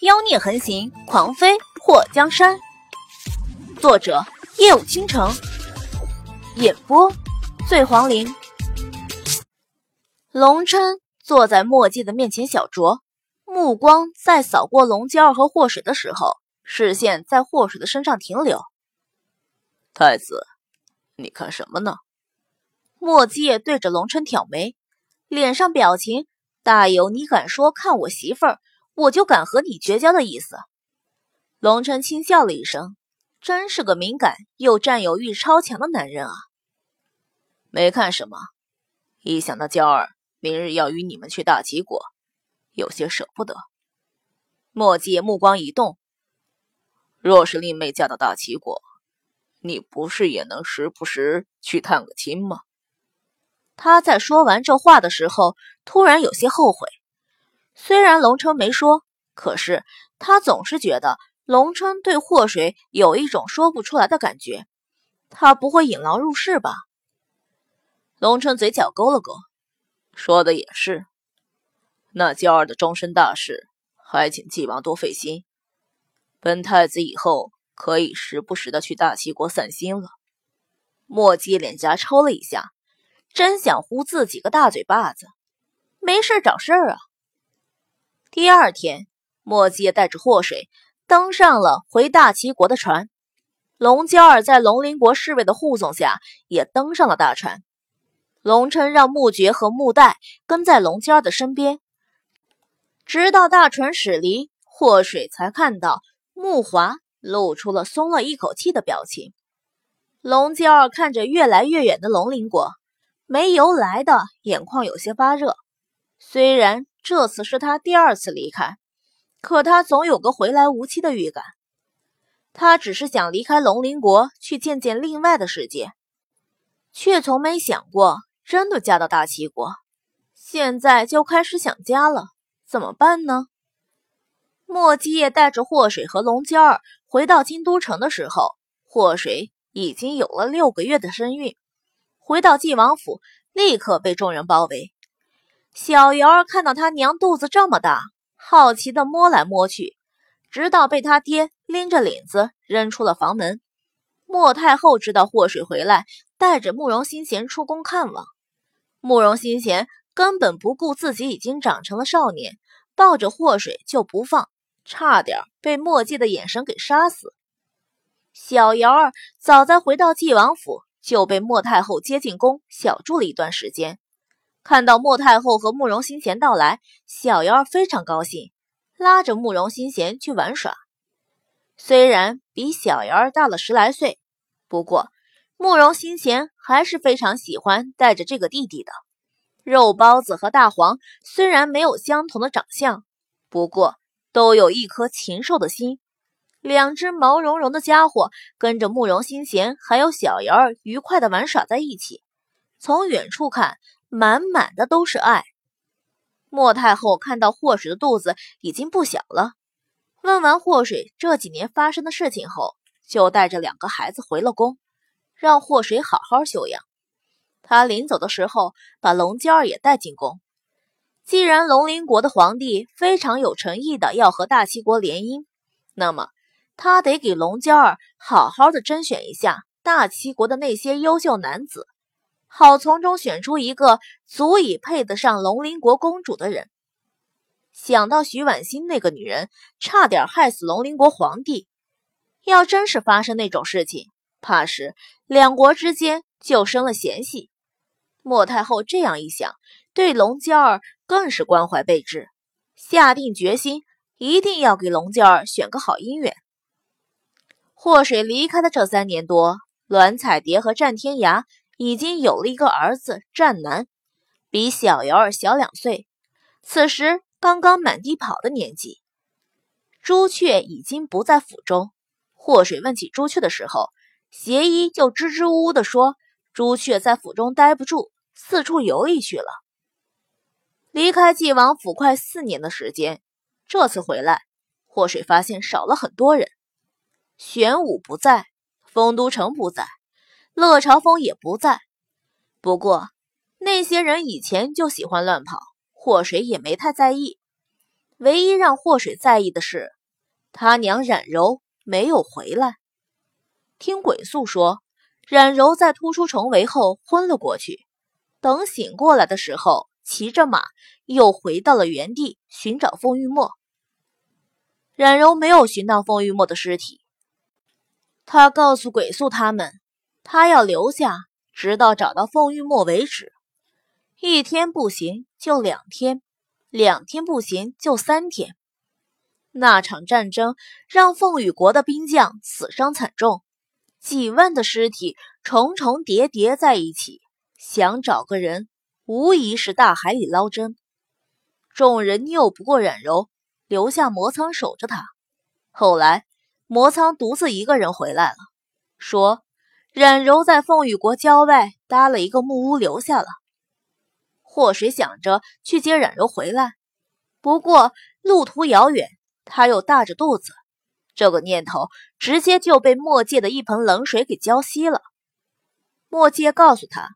妖孽横行，狂飞破江山。作者：夜舞倾城，演播：醉黄林。龙琛坐在墨迹的面前小酌，目光在扫过龙娇儿和祸水的时候，视线在祸水的身上停留。太子，你看什么呢？墨迹对着龙琛挑眉，脸上表情大有你敢说看我媳妇儿。我就敢和你绝交的意思。龙晨轻笑了一声，真是个敏感又占有欲超强的男人啊！没看什么，一想到娇儿明日要与你们去大齐国，有些舍不得。墨迹目光一动，若是令妹嫁到大齐国，你不是也能时不时去探个亲吗？他在说完这话的时候，突然有些后悔。虽然龙琛没说，可是他总是觉得龙琛对祸水有一种说不出来的感觉。他不会引狼入室吧？龙琛嘴角勾了勾，说的也是。那娇儿的终身大事，还请纪王多费心。本太子以后可以时不时的去大齐国散心了。墨迹脸颊抽了一下，真想呼自己个大嘴巴子。没事找事儿啊！第二天，墨迹带着祸水登上了回大齐国的船。龙娇儿在龙鳞国侍卫的护送下，也登上了大船。龙琛让穆觉和穆代跟在龙娇儿的身边，直到大船驶离，祸水才看到穆华露出了松了一口气的表情。龙娇儿看着越来越远的龙鳞国，没由来的眼眶有些发热。虽然。这次是他第二次离开，可他总有个回来无期的预感。他只是想离开龙鳞国，去见见另外的世界，却从没想过真的嫁到大齐国。现在就开始想家了，怎么办呢？莫基业带着祸水和龙娇儿回到京都城的时候，祸水已经有了六个月的身孕。回到晋王府，立刻被众人包围。小瑶儿看到他娘肚子这么大，好奇的摸来摸去，直到被他爹拎着领子扔出了房门。莫太后知道祸水回来，带着慕容新贤出宫看望。慕容新贤根本不顾自己已经长成了少年，抱着祸水就不放，差点被墨迹的眼神给杀死。小瑶儿早在回到晋王府，就被莫太后接进宫，小住了一段时间。看到莫太后和慕容新贤到来，小瑶儿非常高兴，拉着慕容新贤去玩耍。虽然比小瑶儿大了十来岁，不过慕容新贤还是非常喜欢带着这个弟弟的。肉包子和大黄虽然没有相同的长相，不过都有一颗禽兽的心。两只毛茸茸的家伙跟着慕容新贤还有小瑶儿愉快地玩耍在一起。从远处看。满满的都是爱。莫太后看到祸水的肚子已经不小了，问完祸水这几年发生的事情后，就带着两个孩子回了宫，让祸水好好休养。他临走的时候，把龙娇儿也带进宫。既然龙鳞国的皇帝非常有诚意的要和大齐国联姻，那么他得给龙娇儿好好的甄选一下大齐国的那些优秀男子。好从中选出一个足以配得上龙鳞国公主的人。想到徐婉欣那个女人差点害死龙鳞国皇帝，要真是发生那种事情，怕是两国之间就生了嫌隙。莫太后这样一想，对龙娇儿更是关怀备至，下定决心一定要给龙娇儿选个好姻缘。祸水离开的这三年多，栾彩蝶和战天涯。已经有了一个儿子战南，比小瑶儿小两岁，此时刚刚满地跑的年纪。朱雀已经不在府中。祸水问起朱雀的时候，邪医就支支吾吾地说：“朱雀在府中待不住，四处游历去了。”离开晋王府快四年的时间，这次回来，祸水发现少了很多人。玄武不在，丰都城不在。乐朝风也不在，不过那些人以前就喜欢乱跑，祸水也没太在意。唯一让祸水在意的是，他娘冉柔没有回来。听鬼宿说，冉柔在突出重围后昏了过去。等醒过来的时候，骑着马又回到了原地寻找凤玉墨。冉柔没有寻到凤玉墨的尸体，他告诉鬼宿他们，他要留下，直到找到凤玉墨为止。一天不行就两天，两天不行就三天。那场战争让凤羽国的兵将死伤惨重，几万的尸体重重叠叠在一起，想找个人，无疑是大海里捞针。众人拗不过冉柔，留下魔苍守着他。后来魔苍独自一个人回来了，说冉柔在凤羽国郊外搭了一个木屋留下了。祸水想着去接冉柔回来，不过路途遥远，他又大着肚子，这个念头直接就被墨界的一盆冷水给浇熄了。墨界告诉他，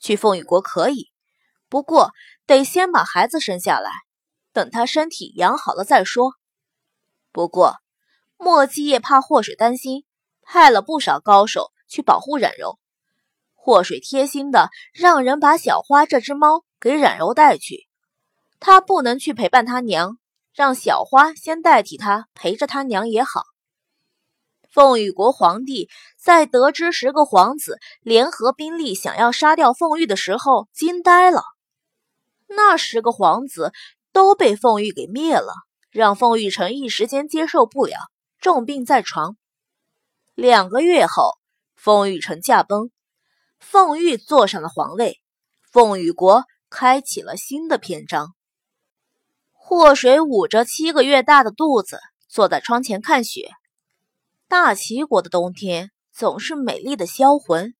去凤羽国可以，不过得先把孩子生下来，等他身体养好了再说。不过墨界怕祸水担心，派了不少高手去保护冉柔。祸水贴心的让人把小花这只猫。给冉柔带去，他不能去陪伴他娘，让小花先代替他陪着他娘也好。凤羽国皇帝在得知十个皇子联合兵力想要杀掉凤玉的时候，惊呆了。那十个皇子都被凤玉给灭了，让凤玉城一时间接受不了，重病在床。两个月后，凤玉城驾崩，凤玉坐上了皇位，凤羽国。开启了新的篇章。祸水捂着七个月大的肚子，坐在窗前看雪。大齐国的冬天总是美丽的销魂，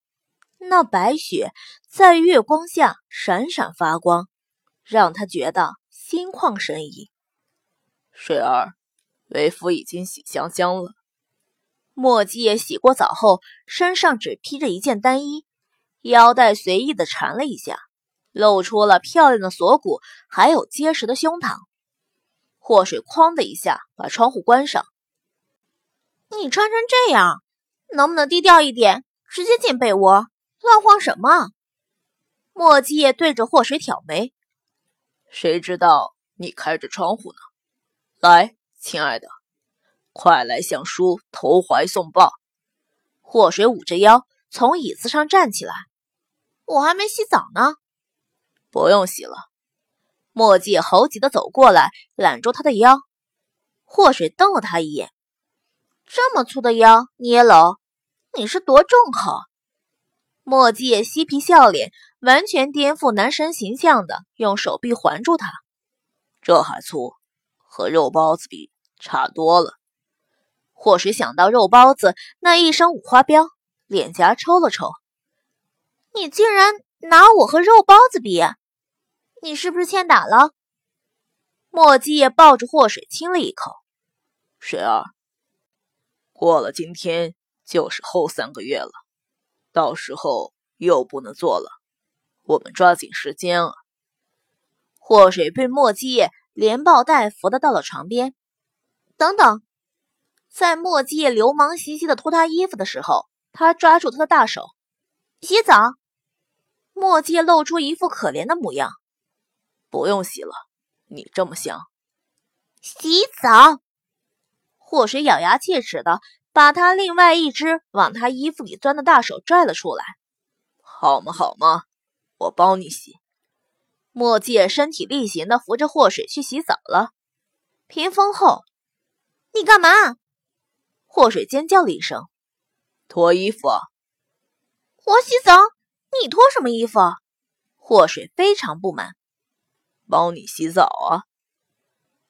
那白雪在月光下闪闪发光，让他觉得心旷神怡。水儿，为夫已经洗香香了。墨迹也洗过澡后，身上只披着一件单衣，腰带随意的缠了一下。露出了漂亮的锁骨，还有结实的胸膛。祸水哐的一下把窗户关上。你穿成这样，能不能低调一点，直接进被窝？乱晃什么？墨迹也对着祸水挑眉。谁知道你开着窗户呢？来，亲爱的，快来向叔投怀送抱。祸水捂着腰从椅子上站起来。我还没洗澡呢。不用洗了，墨迹猴急的走过来，揽住他的腰。祸水瞪了他一眼：“这么粗的腰，你也搂？你是多重口？”墨迹嬉皮笑脸，完全颠覆男神形象的，用手臂环住他。这还粗，和肉包子比差多了。祸水想到肉包子那一身五花膘，脸颊抽了抽：“你竟然拿我和肉包子比！”你是不是欠打了？墨迹也抱着祸水亲了一口。水儿，过了今天就是后三个月了，到时候又不能做了，我们抓紧时间啊！祸水被墨迹连抱带扶的到了床边。等等，在墨迹流氓兮兮的脱他衣服的时候，他抓住他的大手。洗澡。墨迹露出一副可怜的模样。不用洗了，你这么香。洗澡，祸水咬牙切齿的把他另外一只往他衣服里钻的大手拽了出来。好嘛？好嘛？我帮你洗。墨界身体力行的扶着祸水去洗澡了。屏风后，你干嘛？祸水尖叫了一声。脱衣服。我洗澡，你脱什么衣服？祸水非常不满。帮你洗澡啊！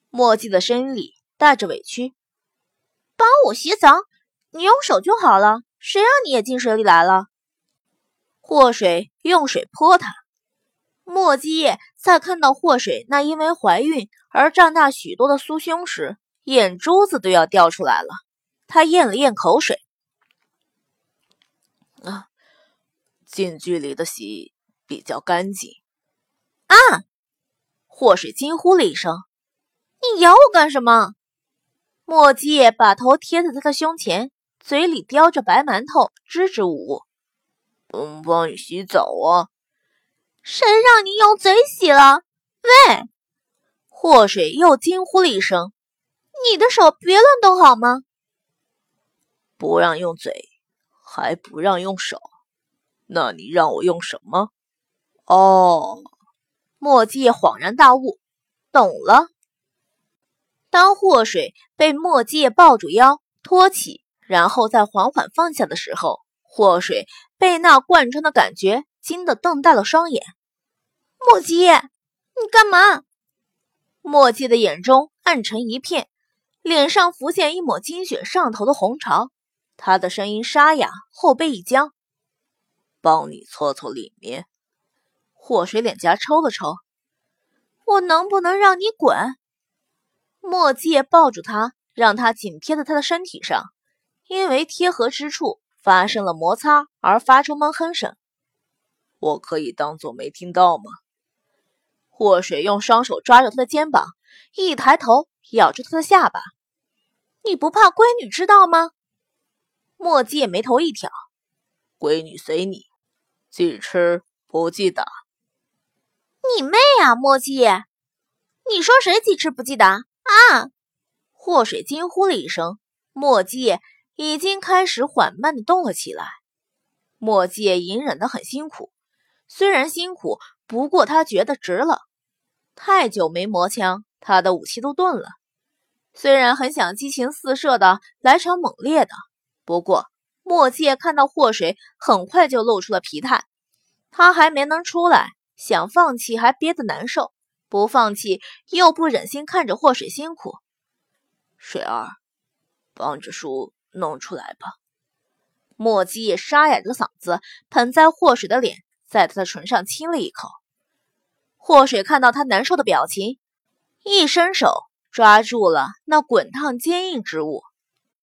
墨迹的声音里带着委屈。帮我洗澡？你用手就好了，谁让你也进水里来了？祸水用水泼他。墨迹在看到祸水那因为怀孕而胀大许多的酥胸时，眼珠子都要掉出来了。他咽了咽口水。啊，近距离的洗比较干净。啊！祸水惊呼了一声：“你咬我干什么？墨迹把头贴在他的胸前，嘴里叼着白馒头，支支吾吾。嗯帮你洗澡啊！谁让你用嘴洗了？喂！祸水又惊呼了一声：“你的手别乱动好吗？”不让用嘴，还不让用手，那你让我用什么？哦，墨迹恍然大悟，懂了。当祸水被墨迹抱住腰托起，然后再缓缓放下的时候，祸水被那贯穿的感觉惊得瞪大了双眼。墨迹，你干嘛？墨迹的眼中暗沉一片，脸上浮现一抹精血上头的红潮。他的声音沙哑，后背一僵：“帮你搓搓里面。”祸水脸颊抽了抽：“我能不能让你滚？”墨迹也抱住他，让他紧贴在他的身体上，因为贴合之处发生了摩擦而发出闷哼声。我可以当做没听到吗？祸水用双手抓着他的肩膀，一抬头咬住他的下巴：“你不怕闺女知道吗？”墨迹眉头一挑：“闺女随你，记吃不记打。”“你妹啊，墨迹！你说谁记吃不记打啊？”祸水惊呼了一声。墨迹已经开始缓慢的动了起来。墨迹隐忍的很辛苦，虽然辛苦，不过他觉得值了。太久没磨枪，他的武器都钝了。虽然很想激情四射的来场猛烈的。不过，墨界看到祸水很快就露出了疲态，他还没能出来，想放弃还憋得难受，不放弃又不忍心看着祸水辛苦。水儿，帮着叔弄出来吧。墨迹沙哑着嗓子喷在祸水的脸，在他的唇上亲了一口。祸水看到他难受的表情，一伸手抓住了那滚烫坚硬之物。